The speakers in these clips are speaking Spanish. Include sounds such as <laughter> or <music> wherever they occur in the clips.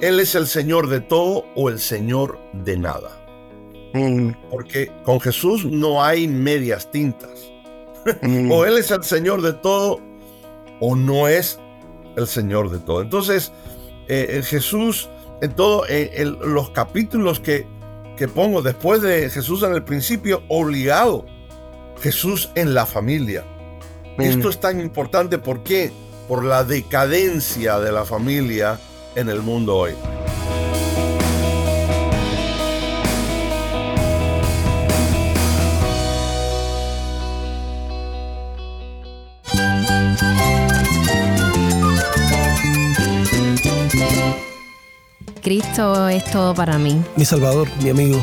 Él es el Señor de todo o el Señor de nada. Mm, Porque con Jesús no hay medias tintas. mm, <laughs> O Él es el Señor de todo o no es el Señor de todo. Entonces, eh, eh, Jesús, en todos los capítulos que, que pongo después de Jesús en el principio, obligado, Jesús en la familia. mm. Esto es tan importante ¿por qué? Por la decadencia de la familia en el mundo hoy. Cristo es todo para mí. Mi Salvador, mi amigo,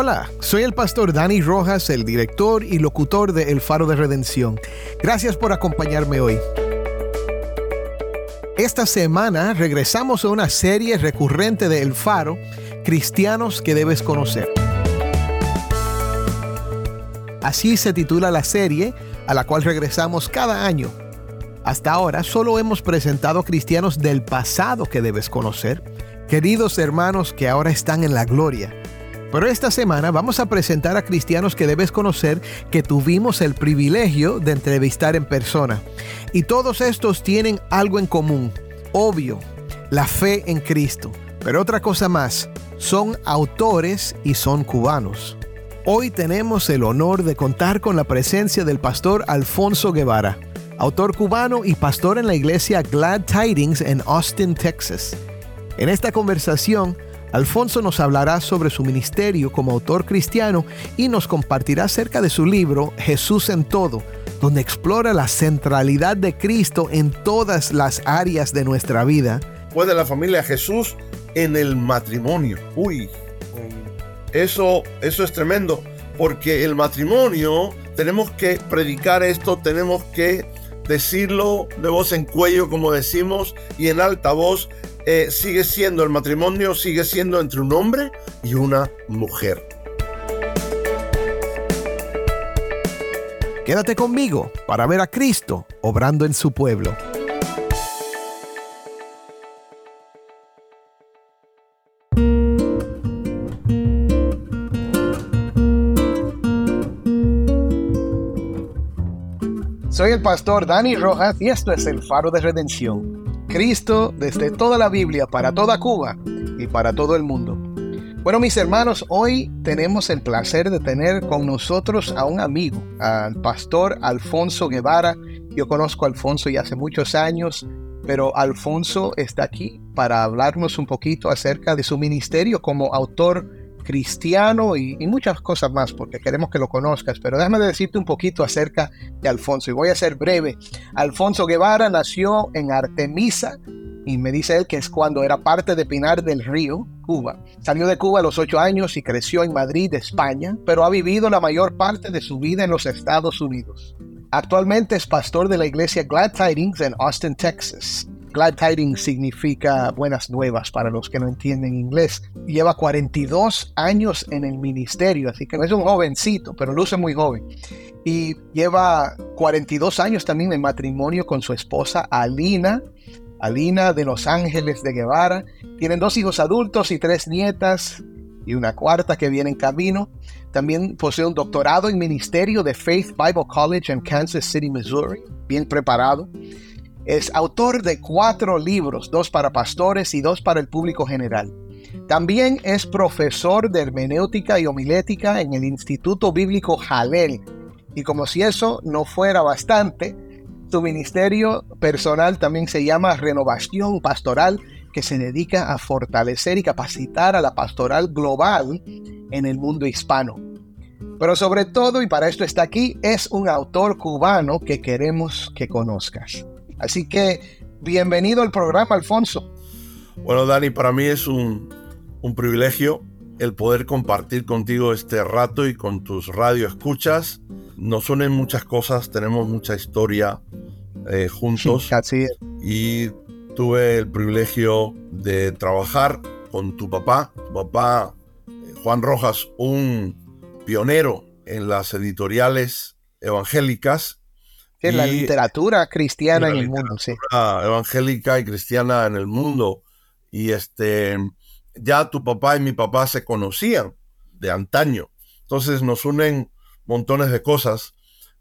Hola, soy el pastor Dani Rojas, el director y locutor de El Faro de Redención. Gracias por acompañarme hoy. Esta semana regresamos a una serie recurrente de El Faro, Cristianos que debes conocer. Así se titula la serie a la cual regresamos cada año. Hasta ahora solo hemos presentado cristianos del pasado que debes conocer, queridos hermanos que ahora están en la gloria. Pero esta semana vamos a presentar a cristianos que debes conocer que tuvimos el privilegio de entrevistar en persona. Y todos estos tienen algo en común, obvio, la fe en Cristo. Pero otra cosa más, son autores y son cubanos. Hoy tenemos el honor de contar con la presencia del pastor Alfonso Guevara, autor cubano y pastor en la iglesia Glad Tidings en Austin, Texas. En esta conversación, Alfonso nos hablará sobre su ministerio como autor cristiano y nos compartirá acerca de su libro Jesús en todo, donde explora la centralidad de Cristo en todas las áreas de nuestra vida. Puede la familia Jesús en el matrimonio. Uy, eso, eso es tremendo, porque el matrimonio tenemos que predicar esto, tenemos que decirlo de voz en cuello, como decimos, y en alta voz. eh, sigue siendo el matrimonio, sigue siendo entre un hombre y una mujer. Quédate conmigo para ver a Cristo obrando en su pueblo. Soy el pastor Dani Rojas y esto es el faro de redención. Cristo desde toda la Biblia para toda Cuba y para todo el mundo. Bueno, mis hermanos, hoy tenemos el placer de tener con nosotros a un amigo, al pastor Alfonso Guevara. Yo conozco a Alfonso ya hace muchos años, pero Alfonso está aquí para hablarnos un poquito acerca de su ministerio como autor cristiano y, muchas cosas más, porque queremos que lo conozcas. Pero déjame decirte un poquito acerca de Alfonso y voy a ser breve. Alfonso Guevara nació en Artemisa, y me dice él que es cuando era parte de Pinar del Río, Cuba. Salió de Cuba a los ocho años y creció en Madrid, España, pero ha vivido la mayor parte de su vida en los Estados Unidos. Actualmente es pastor de la iglesia Glad Tidings en Austin, Texas. Glad Tidings significa buenas nuevas para los que no entienden inglés. Lleva 42 años en el ministerio, así que es un jovencito, pero luce muy joven. Y lleva 42 años también en matrimonio con su esposa Alina, Alina de Los Ángeles de Guevara. Tienen dos hijos adultos y tres nietas y una cuarta que viene en camino. También posee un doctorado en ministerio de Faith Bible College en Kansas City, Missouri. Bien preparado. Es autor de cuatro libros, dos para pastores y dos para el público general. También es profesor de hermenéutica y homilética en el Instituto Bíblico Jalel. Y como si eso no fuera bastante, su ministerio personal también se llama Renovación Pastoral, que se dedica a fortalecer y capacitar a la pastoral global en el mundo hispano. Pero sobre todo, y para esto está aquí, es un autor cubano que queremos que conozcas. Así que, bienvenido al programa, Alfonso. Bueno, Dani, para mí es un, un privilegio el poder compartir contigo este rato y con tus radioescuchas. Nos unen muchas cosas, tenemos mucha historia eh, juntos. Así es. Y tuve el privilegio de trabajar con tu papá, tu papá eh, Juan Rojas, un pionero en las editoriales evangélicas. La y- literatura cristiana la en el mundo, sí. evangélica y cristiana en el mundo. Y este, ya tu papá y mi papá se conocían de antaño. Entonces nos unen montones de cosas.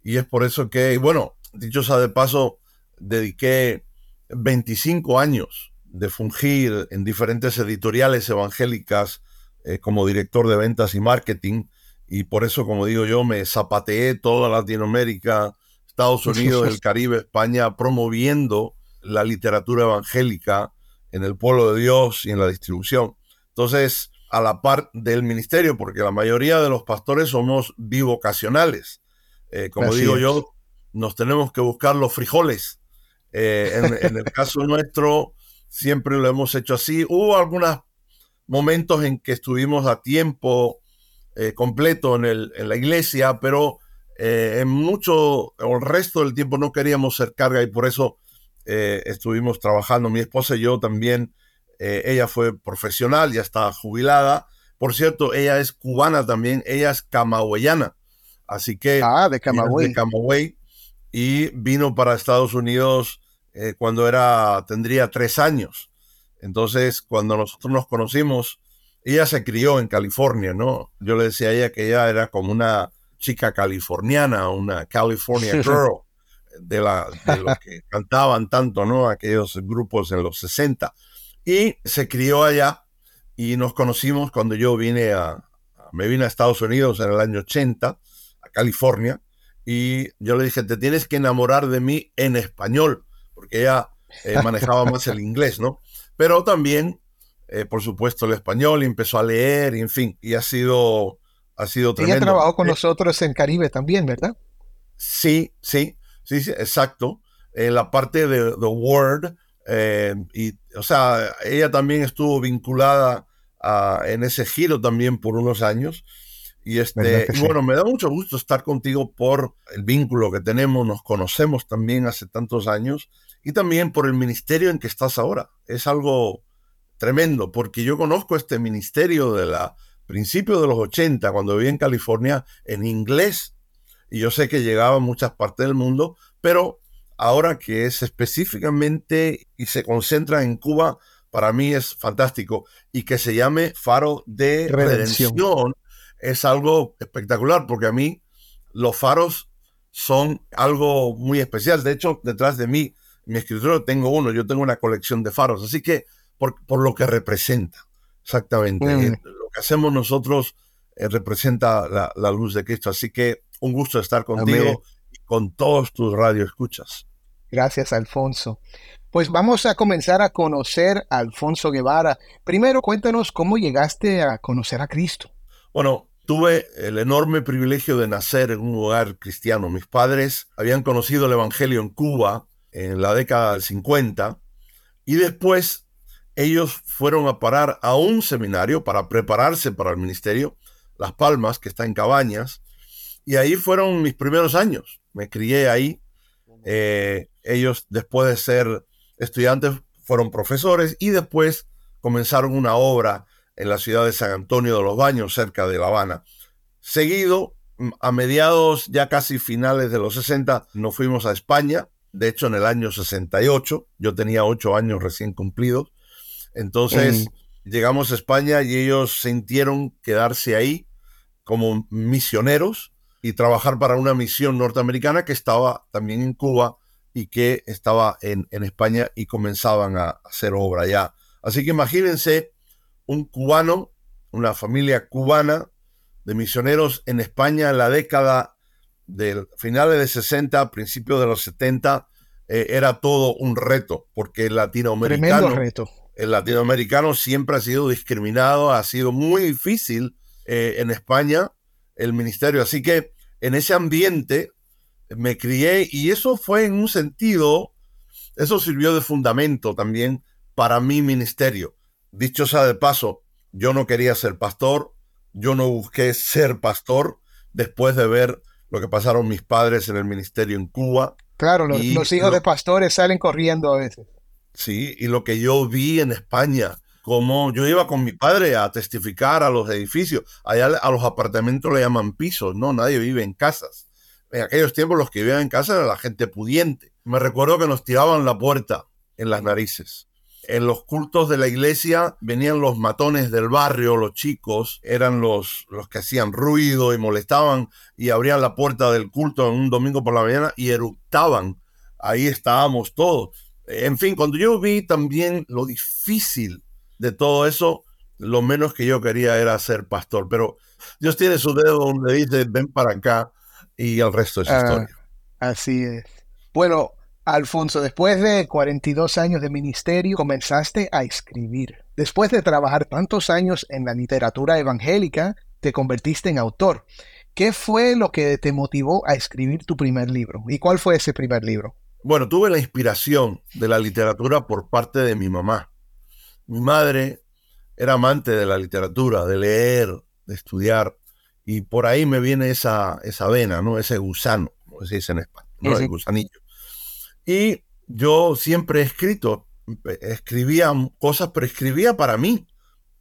Y es por eso que, y bueno, dicho sea de paso, dediqué 25 años de fungir en diferentes editoriales evangélicas eh, como director de ventas y marketing. Y por eso, como digo yo, me zapateé toda Latinoamérica, Estados <laughs> Unidos, el Caribe, España, promoviendo la literatura evangélica en el pueblo de Dios y en la distribución. Entonces, a la par del ministerio, porque la mayoría de los pastores somos bivocacionales. Eh, como Así digo es. yo, nos tenemos que buscar los frijoles. Eh, en, en el caso nuestro, siempre lo hemos hecho así. Hubo algunos momentos en que estuvimos a tiempo eh, completo en, el, en la iglesia, pero eh, en mucho, el resto del tiempo no queríamos ser carga y por eso eh, estuvimos trabajando. Mi esposa y yo también, eh, ella fue profesional, ya está jubilada. Por cierto, ella es cubana también, ella es camagüeyana. Así que Ah, de Camagüey. de Camagüey y vino para Estados Unidos eh, cuando era tendría tres años. Entonces, cuando nosotros nos conocimos, ella se crió en California, ¿no? Yo le decía a ella que ella era como una chica californiana, una California girl, de, la, de que <laughs> cantaban tanto, ¿no? Aquellos grupos en los 60. Y se crió allá y nos conocimos cuando yo vine a, a- me vine a Estados Unidos en el año 80, a California, y yo le dije, te tienes que enamorar de mí en español, porque ella eh, manejaba más el <laughs> inglés, ¿no? Pero también, eh, por supuesto, el español, y empezó a leer, y en fin, y ha sido, ha sido Ella tremendo. trabajó con Eh, nosotros en Caribe también, ¿verdad? Sí, sí, sí, sí, exacto. En la parte de The Word, eh, y, o sea, ella también estuvo vinculada a- en ese giro también por unos años. Y, ¿Verdad este, y sí? bueno, me da mucho gusto estar contigo por el vínculo que tenemos, nos conocemos también hace tantos años y también por el ministerio en que estás ahora. Es algo tremendo, porque yo conozco este ministerio de la principio de los 80, cuando viví en California, en inglés, y yo sé que llegaba a muchas partes del mundo, pero ahora que es específicamente y se concentra en Cuba, para mí es fantástico. Y que se llame Faro de Redención. Redención, es algo espectacular, porque a mí los faros son algo muy especial. De hecho, detrás de mí, mi escritorio tengo uno, yo tengo una colección de faros, así que por, por lo que representa, exactamente. Mm. Que hacemos nosotros eh, representa la, la luz de Cristo, así que un gusto estar contigo Amén. y con todos tus radioescuchas. Gracias, Alfonso. Pues vamos a comenzar a conocer a Alfonso Guevara. Primero, cuéntanos cómo llegaste a conocer a Cristo. Bueno, tuve el enorme privilegio de nacer en un hogar cristiano. Mis padres habían conocido el Evangelio en Cuba en la década del 50 y después ellos fueron a parar a un seminario para prepararse para el ministerio, Las Palmas, que está en Cabañas, y ahí fueron mis primeros años. Me crié ahí. Eh, ellos, después de ser estudiantes, fueron profesores y después comenzaron una obra en la ciudad de San Antonio de los Baños, cerca de La Habana. Seguido, a mediados ya casi finales de los 60, nos fuimos a España, de hecho en el año 68, yo tenía ocho años recién cumplidos, entonces llegamos a España y ellos sintieron quedarse ahí como misioneros y trabajar para una misión norteamericana que estaba también en Cuba y que estaba en, en España y comenzaban a hacer obra allá. Así que imagínense un cubano, una familia cubana de misioneros en España en la década de finales de 60, principios de los 70, eh, era todo un reto, porque el latinoamericano, Tremendo reto. El latinoamericano siempre ha sido discriminado, ha sido muy difícil eh, en España el ministerio. Así que en ese ambiente me crié y eso fue en un sentido, eso sirvió de fundamento también para mi ministerio. Dicho sea de paso, yo no quería ser pastor, yo no busqué ser pastor después de ver lo que pasaron mis padres en el ministerio en Cuba. Claro, los, hijos lo- de pastores salen corriendo a veces. Sí, y lo que yo vi en España, como yo iba con mi padre a testificar a los edificios, allá a los apartamentos le llaman pisos, no, nadie vive en casas. En aquellos tiempos los que vivían en casa era la gente pudiente. Me recuerdo que nos tiraban la puerta en las narices. En los cultos de la iglesia venían los matones del barrio, los chicos, eran los, los que hacían ruido y molestaban y abrían la puerta del culto en un domingo por la mañana y eructaban. Ahí estábamos todos. En fin, cuando yo vi también lo difícil de todo eso, lo menos que yo quería era ser pastor. Pero Dios tiene su dedo donde dice, ven para acá y el resto es Ah, historia. Así es. Bueno, Alfonso, después de 42 años de ministerio, comenzaste a escribir. Después de trabajar tantos años en la literatura evangélica, te convertiste en autor. ¿Qué fue lo que te motivó a escribir tu primer libro? ¿Y cuál fue ese primer libro? Bueno, tuve la inspiración de la literatura por parte de mi mamá. Mi madre era amante de la literatura, de leer, de estudiar, y por ahí me viene esa, esa vena, ¿no? Ese gusano, como se dice en español, ¿no? Ese- El gusanillo. Y yo siempre he escrito, escribía cosas, pero escribía para mí.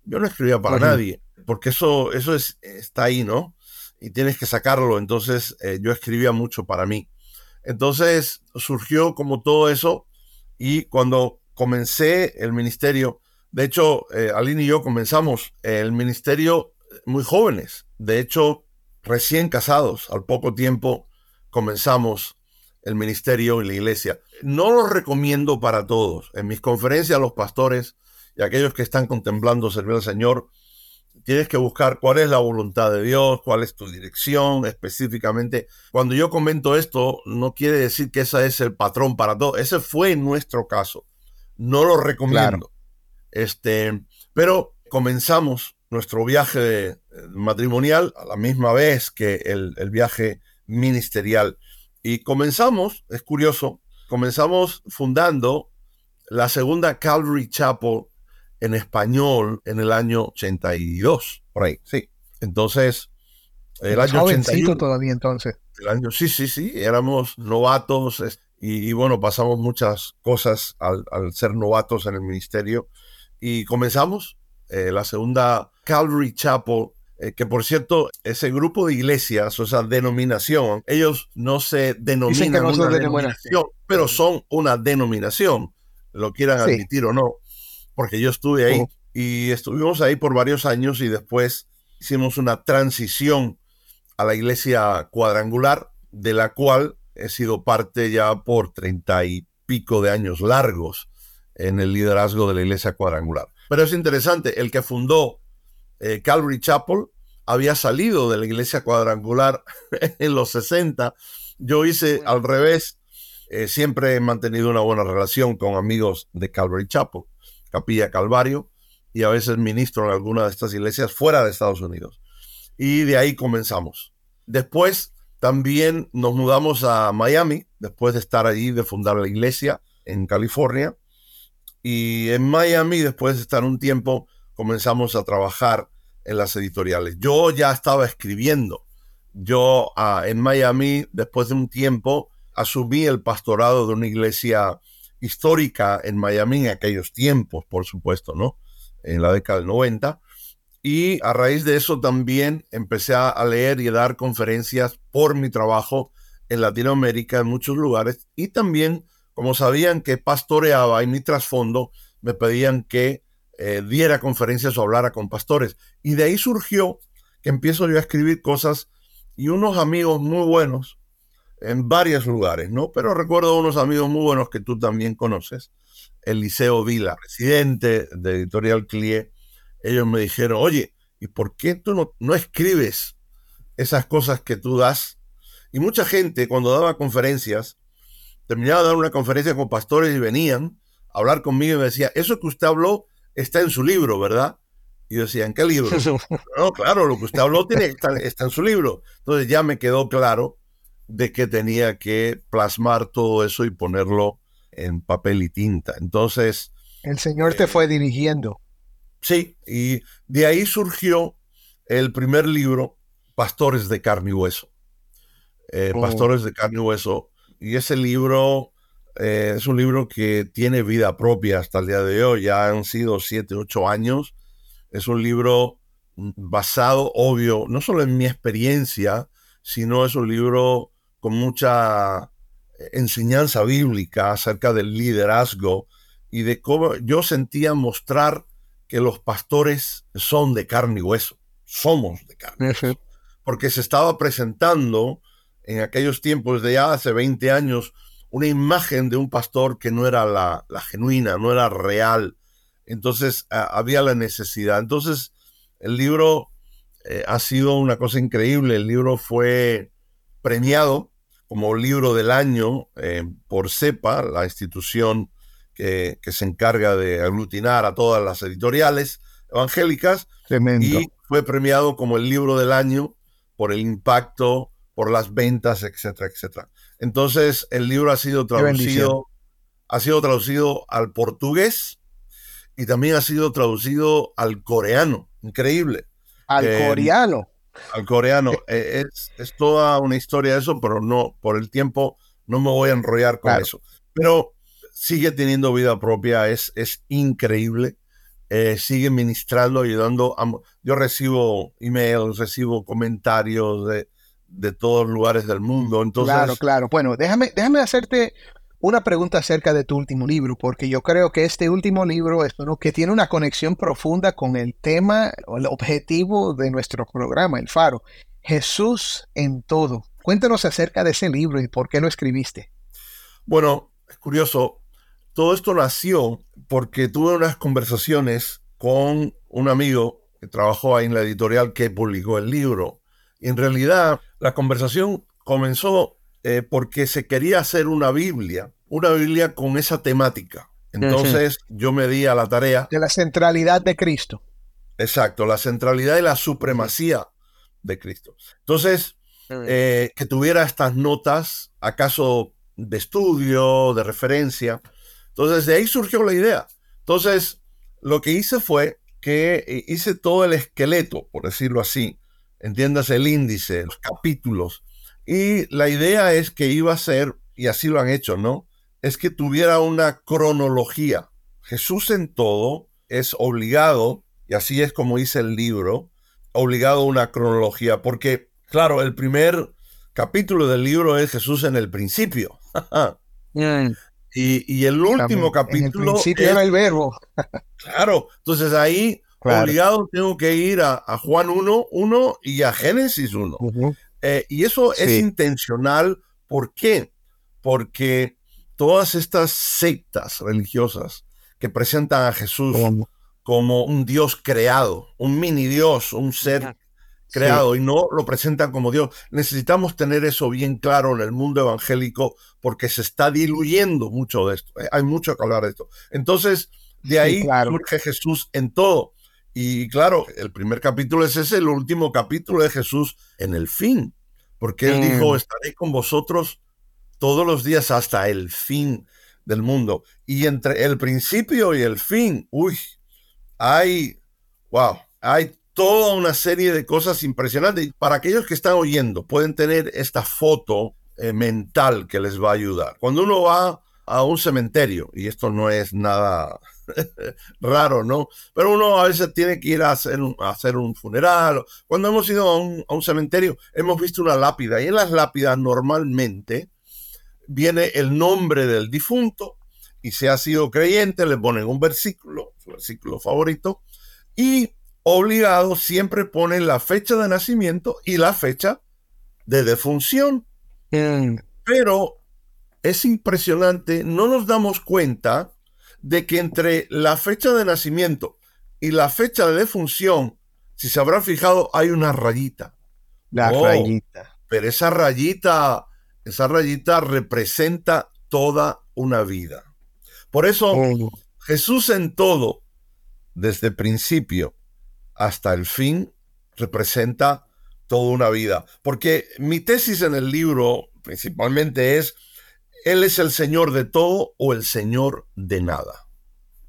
Yo no escribía para nadie, porque eso, eso es, está ahí, ¿no? Y tienes que sacarlo. Entonces eh, yo escribía mucho para mí. Entonces surgió como todo eso y cuando comencé el ministerio, de hecho, eh, Aline y yo comenzamos el ministerio muy jóvenes, de hecho, recién casados, al poco tiempo comenzamos el ministerio en la iglesia. No lo recomiendo para todos. En mis conferencias los pastores y aquellos que están contemplando servir al Señor, tienes que buscar cuál es la voluntad de Dios, cuál es tu dirección específicamente. Cuando yo comento esto, no quiere decir que ese es el patrón para todos. Ese fue nuestro caso. No lo recomiendo. Este, pero comenzamos nuestro viaje eh, matrimonial a la misma vez que el, el viaje ministerial. Y comenzamos, es curioso, comenzamos fundando la segunda Calvary Chapel en español en el año 82, por ahí, sí. Entonces, el año Jovencito 81, todavía entonces. el año, sí, sí, sí, éramos novatos y, y bueno, pasamos muchas cosas al, al ser novatos en el ministerio y comenzamos eh, la segunda Calvary Chapel, eh, que por cierto, ese grupo de iglesias, o esa denominación, ellos no se denominan no una denominación. denominación, pero son una denominación, lo quieran Sí. admitir o no, porque yo estuve ahí y estuvimos ahí por varios años y después hicimos una transición a la iglesia cuadrangular, de la cual he sido parte ya por treinta y pico de años largos en el liderazgo de la iglesia cuadrangular. Pero es interesante, el que fundó eh, Calvary Chapel había salido de la iglesia cuadrangular <laughs> en los 60. Yo hice al revés. Eh, siempre he mantenido una buena relación con amigos de Calvary Chapel, Capilla Calvario, y a veces ministro en alguna de estas iglesias fuera de Estados Unidos. Y de ahí comenzamos. Después también nos mudamos a Miami, después de estar allí, de fundar la iglesia en California. Y en Miami, después de estar un tiempo, comenzamos a trabajar en las editoriales. Yo ya estaba escribiendo. Yo ah, en Miami, después de un tiempo, asumí el pastorado de una iglesia histórica en Miami en aquellos tiempos, por supuesto, ¿no? En la década del 90. Y a raíz de eso también empecé a, leer y a dar conferencias por mi trabajo en Latinoamérica, en muchos lugares. Y también, como sabían que pastoreaba y mi trasfondo, me pedían que eh, diera conferencias o hablara con pastores. Y de ahí surgió que empiezo yo a escribir cosas y unos amigos muy buenos en varios lugares, ¿no? Pero recuerdo unos amigos muy buenos que tú también conoces, Eliseo Vila, presidente de Editorial Clie, ellos me dijeron, oye, ¿y por qué tú no, no escribes esas cosas que tú das? Y mucha gente cuando daba conferencias, terminaba de dar una conferencia con pastores y venían a hablar conmigo y me decía, eso que usted habló está en su libro, ¿verdad? Y yo decía, ¿en qué libro? <laughs> No, claro, lo que usted habló tiene, está, está en su libro. Entonces ya me quedó claro de que tenía que plasmar todo eso y ponerlo en papel y tinta. Entonces, El Señor te fue dirigiendo. Sí, y de ahí surgió el primer libro, Pastores de Carne y Hueso. Eh, Oh. Pastores de Carne y Hueso. Y ese libro eh, es un libro que tiene vida propia hasta el día de hoy. Ya han sido siete, ocho años. Es un libro mm, basado, obvio, no solo en mi experiencia, sino es un libro con mucha eh, enseñanza bíblica acerca del liderazgo y de cómo yo sentía mostrar que los pastores son de carne y hueso, somos de carne y hueso, porque se estaba presentando en aquellos tiempos de ya hace 20 años una imagen de un pastor que no era la, la genuina, no era real. Entonces a- había la necesidad. Entonces el libro eh, ha sido una cosa increíble. El libro fue premiado como libro del año eh, por CEPA, la institución que, que se encarga de aglutinar a todas las editoriales evangélicas, Tremendo. y fue premiado como el libro del año por el impacto, por las ventas, etcétera, etcétera. Entonces, el libro ha sido traducido, ha sido traducido al portugués y también ha sido traducido al coreano. Increíble. Al eh, coreano. Al coreano. Eh, es, es toda una historia eso, pero no, por el tiempo no me voy a enrollar con Claro. eso. Pero sigue teniendo vida propia, es, es increíble. Eh, sigue ministrando, ayudando. a yo recibo emails, recibo comentarios de, de todos lugares del mundo. Entonces, claro, claro. Bueno, déjame, déjame hacerte una pregunta acerca de tu último libro, porque yo creo que este último libro es uno que tiene una conexión profunda con el tema o el objetivo de nuestro programa, El Faro. Jesús en todo. Cuéntanos acerca de ese libro y por qué lo escribiste. Bueno, es curioso. Todo esto nació porque tuve unas conversaciones con un amigo que trabajó ahí en la editorial que publicó el libro. Y en realidad la conversación comenzó eh, porque se quería hacer una Biblia, una Biblia con esa temática. Entonces yo me di a la tarea, De la centralidad de Cristo. exacto, la centralidad y la supremacía de Cristo. Entonces, eh, que tuviera estas notas, acaso de estudio, de referencia. Entonces, de ahí surgió la idea. Entonces, lo que hice fue que eh, hice todo el esqueleto, por decirlo así, entiéndase el índice, los capítulos. Y la idea es que iba a ser, y así lo han hecho, ¿no? Es que tuviera una cronología. Jesús en todo es obligado, y así es como dice el libro, obligado a una cronología, porque, claro, el primer capítulo del libro es Jesús en el principio. <laughs> y, y el último También. En el capítulo principio es- era el verbo. <laughs> Claro, entonces ahí Claro. obligado tengo que ir a, a Juan 1, 1 y a Génesis 1. Eh, y eso es intencional. ¿Por qué? Porque todas estas sectas religiosas que presentan a Jesús como un Dios creado, un mini Dios, un ser creado y no lo presentan como Dios. Necesitamos tener eso bien claro en el mundo evangélico porque se está diluyendo mucho de esto. Eh, Hay mucho que hablar de esto. Entonces, de Sí, ahí claro. surge Jesús en todo. Y claro, el primer capítulo es ese, el último capítulo de Jesús en el fin. Porque él Mm. dijo, estaré con vosotros todos los días hasta el fin del mundo. Y entre el principio y el fin, uy, hay, wow, hay toda una serie de cosas impresionantes. Para aquellos que están oyendo, pueden tener esta foto eh, mental que les va a ayudar. Cuando uno va a un cementerio, y esto no es nada <laughs> raro, ¿no? Pero uno a veces tiene que ir a hacer un, a hacer un funeral. Cuando hemos ido a un, a un cementerio, hemos visto una lápida, y en las lápidas normalmente viene el nombre del difunto, y si ha sido creyente, le ponen un versículo, su versículo favorito, y obligado siempre ponen la fecha de nacimiento y la fecha de defunción. Pero es impresionante, no nos damos cuenta de que entre la fecha de nacimiento y la fecha de defunción, si se habrán fijado, hay una rayita. La Oh. rayita. Pero esa rayita, esa rayita representa toda una vida. Por eso, Oh. Jesús en todo, desde el principio hasta el fin, representa toda una vida. Porque mi tesis en el libro principalmente es, Él es el Señor de todo o el Señor de nada.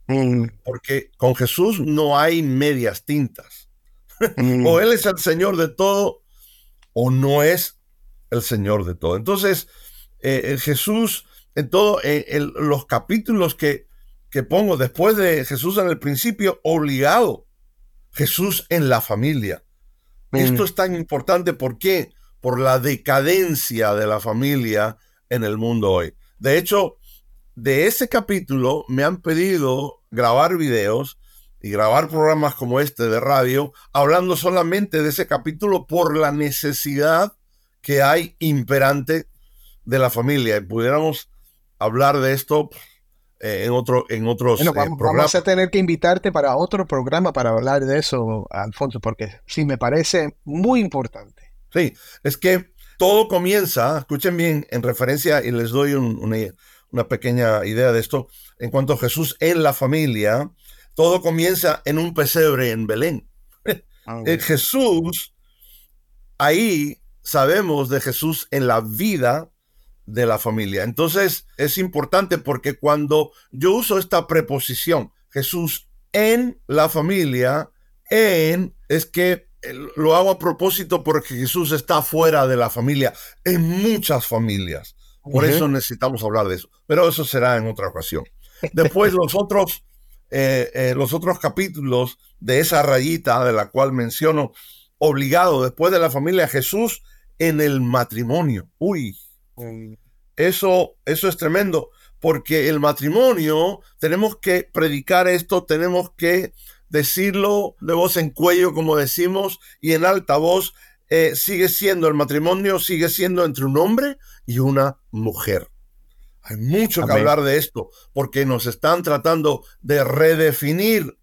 mm, porque con Jesús no hay medias tintas. mm, <laughs> O Él es el Señor de todo o no es el Señor de todo. Entonces, eh, eh, Jesús, en todos los capítulos que, que pongo después de Jesús en el principio, obligado, Jesús en la familia. mm, Esto es tan importante, ¿por qué? Por la decadencia de la familia en el mundo hoy. De hecho, de ese capítulo me han pedido grabar videos y grabar programas como este de radio, hablando solamente de ese capítulo por la necesidad que hay imperante de la familia. Y pudiéramos hablar de esto eh, en, otro, en otros Bueno, eh, programas. vamos a tener que invitarte para otro programa para hablar de eso, Alfonso, porque sí me parece muy importante. Sí, es que todo comienza, escuchen bien, en referencia, y les doy un- una, una pequeña idea de esto, en cuanto a Jesús en la familia, todo comienza en un pesebre en Belén. En Jesús, ahí sabemos de Jesús en la vida de la familia. Entonces es importante porque cuando yo uso esta preposición, Jesús en la familia, en, es que lo hago a propósito porque Jesús está fuera de la familia, en muchas familias. Por eso necesitamos hablar de eso. Pero eso será en otra ocasión. Después los otros, eh, eh, los otros capítulos de esa rayita de la cual menciono, obligado después de la familia, Jesús en el matrimonio. Uy, eso, eso es tremendo, porque el matrimonio, tenemos que predicar esto, tenemos que decirlo de voz en cuello, como decimos, y en alta voz, eh, sigue siendo el matrimonio, sigue siendo entre un hombre y una mujer. Hay mucho que hablar de esto, porque nos están tratando de redefinir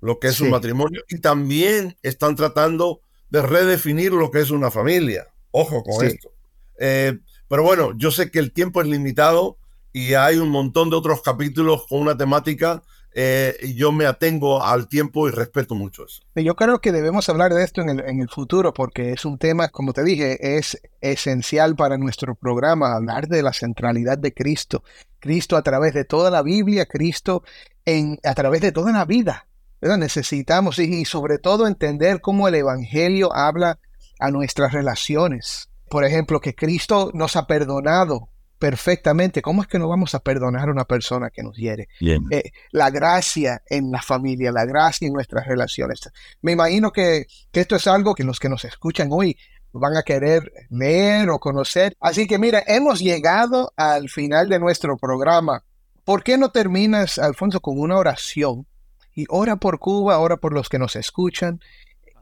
lo que es Sí. un matrimonio y también están tratando de redefinir lo que es una familia. Ojo con Sí. esto. Eh, pero bueno, yo sé que el tiempo es limitado y hay un montón de otros capítulos con una temática eh, yo me atengo al tiempo y respeto mucho eso. Yo creo que debemos hablar de esto en el, en el futuro porque es un tema, como te dije, es esencial para nuestro programa, hablar de la centralidad de Cristo. Cristo a través de toda la Biblia, Cristo en, a través de toda la vida. ¿verdad? Necesitamos y, y sobre todo entender cómo el Evangelio habla a nuestras relaciones. Por ejemplo, que Cristo nos ha perdonado perfectamente. ¿Cómo es que no vamos a perdonar a una persona que nos hiere? Bien. eh, la gracia en la familia, la gracia en nuestras relaciones. Me imagino que, que esto es algo que los que nos escuchan hoy van a querer leer o conocer. Así que mira, hemos llegado al final de nuestro programa. ¿Por qué no terminas, Alfonso, con una oración? Y ora por Cuba, ora por los que nos escuchan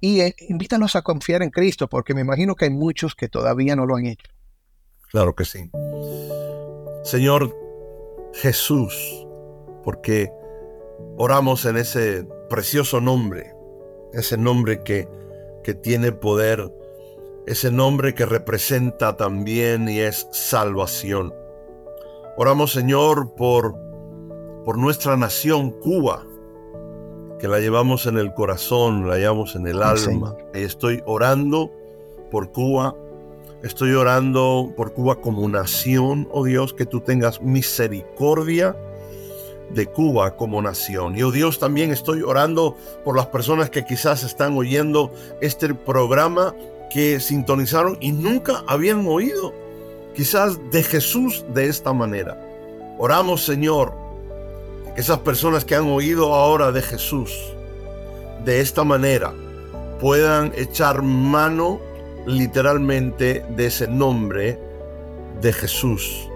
y eh, invítanos a confiar en Cristo, porque me imagino que hay muchos que todavía no lo han hecho. Claro que sí. Señor Jesús, porque oramos en ese precioso nombre, ese nombre que, que tiene poder, ese nombre que representa también y es salvación. Oramos, Señor, por, por nuestra nación, Cuba, que la llevamos en el corazón, la llevamos en el Sí, alma. Y estoy orando por Cuba. Estoy orando por Cuba como nación, oh Dios, que tú tengas misericordia de Cuba como nación. Y oh Dios, también estoy orando por las personas que quizás están oyendo este programa, que sintonizaron y nunca habían oído quizás de Jesús de esta manera. Oramos, Señor, que esas personas que han oído ahora de Jesús de esta manera puedan echar mano literalmente de ese nombre de Jesús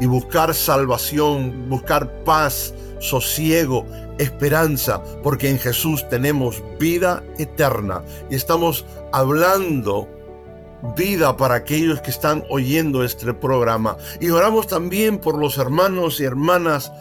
y buscar salvación, buscar paz, sosiego, esperanza, porque en Jesús tenemos vida eterna y estamos hablando vida para aquellos que están oyendo este programa. Y oramos también por los hermanos y hermanas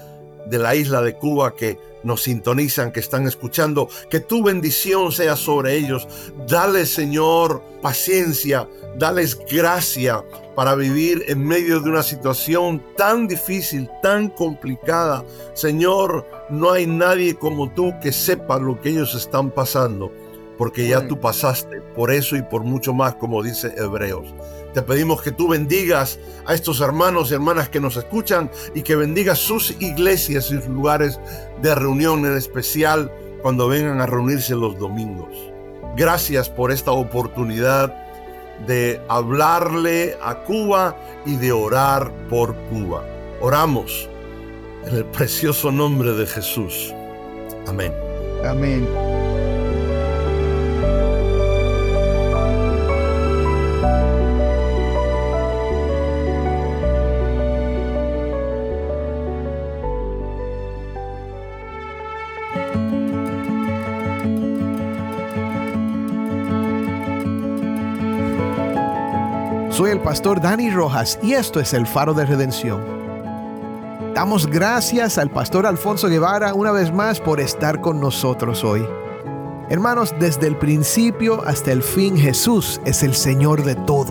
de la isla de Cuba que nos sintonizan, que están escuchando, que tu bendición sea sobre ellos. Dale, Señor, paciencia, dales gracia para vivir en medio de una situación tan difícil, tan complicada. Señor, no hay nadie como tú que sepa lo que ellos están pasando, porque ya tú pasaste por eso y por mucho más, como dice Hebreos. Te pedimos que tú bendigas a estos hermanos y hermanas que nos escuchan y que bendigas sus iglesias y sus lugares de reunión en especial cuando vengan a reunirse los domingos. Gracias por esta oportunidad de hablarle a Cuba y de orar por Cuba. Oramos en el precioso nombre de Jesús. Amén. Amén. El pastor Dani Rojas y esto es el faro de redención. Damos gracias al pastor Alfonso Guevara una vez más por estar con nosotros hoy. Hermanos, desde el principio hasta el fin Jesús es el Señor de todo.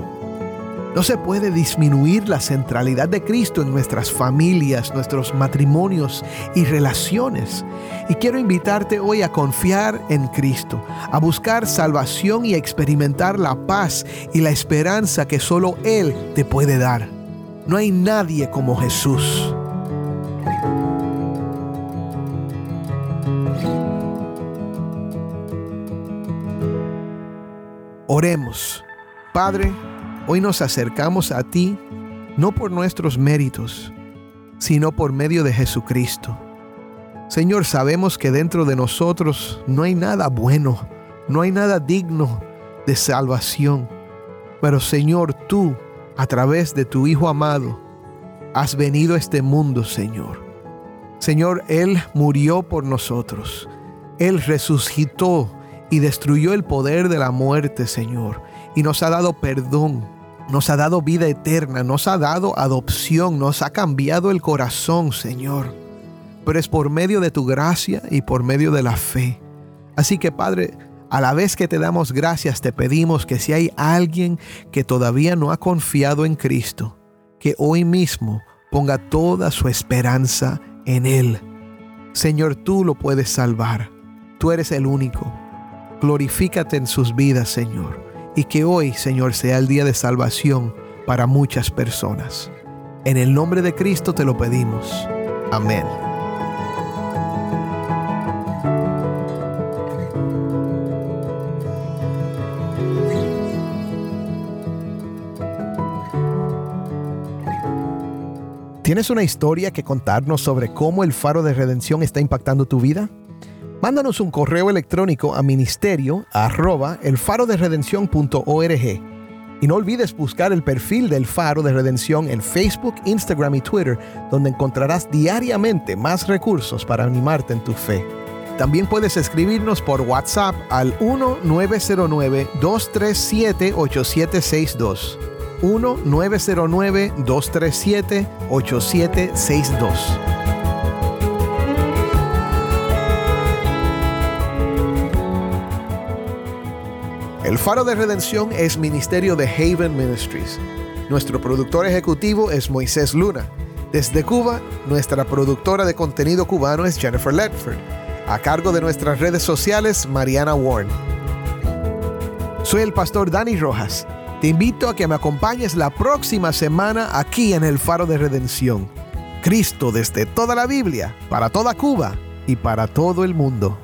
No se puede disminuir la centralidad de Cristo en nuestras familias, nuestros matrimonios y relaciones. Y quiero invitarte hoy a confiar en Cristo, a buscar salvación y a experimentar la paz y la esperanza que solo Él te puede dar. No hay nadie como Jesús. Oremos. Padre, Hoy nos acercamos a ti no por nuestros méritos, sino por medio de Jesucristo. Señor, sabemos que dentro de nosotros no hay nada bueno, no hay nada digno de salvación. Pero Señor, tú, a través de tu Hijo amado, has venido a este mundo, Señor. Señor, Él murió por nosotros. Él resucitó y destruyó el poder de la muerte, Señor, y nos ha dado perdón nos ha dado vida eterna, nos ha dado adopción, nos ha cambiado el corazón, Señor. Pero es por medio de tu gracia y por medio de la fe. Así que, Padre, a la vez que te damos gracias, te pedimos que si hay alguien que todavía no ha confiado en Cristo, que hoy mismo ponga toda su esperanza en Él. Señor, tú lo puedes salvar. Tú eres el único. Glorifícate en sus vidas, Señor y que hoy, Señor, sea el día de salvación para muchas personas. En el nombre de Cristo te lo pedimos. Amén. ¿Tienes una historia que contarnos sobre cómo el faro de redención está impactando tu vida? Mándanos un correo electrónico a ministerio arroba el faro de Y no olvides buscar el perfil del Faro de Redención en Facebook, Instagram y Twitter, donde encontrarás diariamente más recursos para animarte en tu fe. También puedes escribirnos por WhatsApp al 1-909-237-8762. 1-909-237-8762. El Faro de Redención es ministerio de Haven Ministries. Nuestro productor ejecutivo es Moisés Luna. Desde Cuba, nuestra productora de contenido cubano es Jennifer Ledford. A cargo de nuestras redes sociales, Mariana Warren. Soy el pastor Dani Rojas. Te invito a que me acompañes la próxima semana aquí en el Faro de Redención. Cristo desde toda la Biblia, para toda Cuba y para todo el mundo.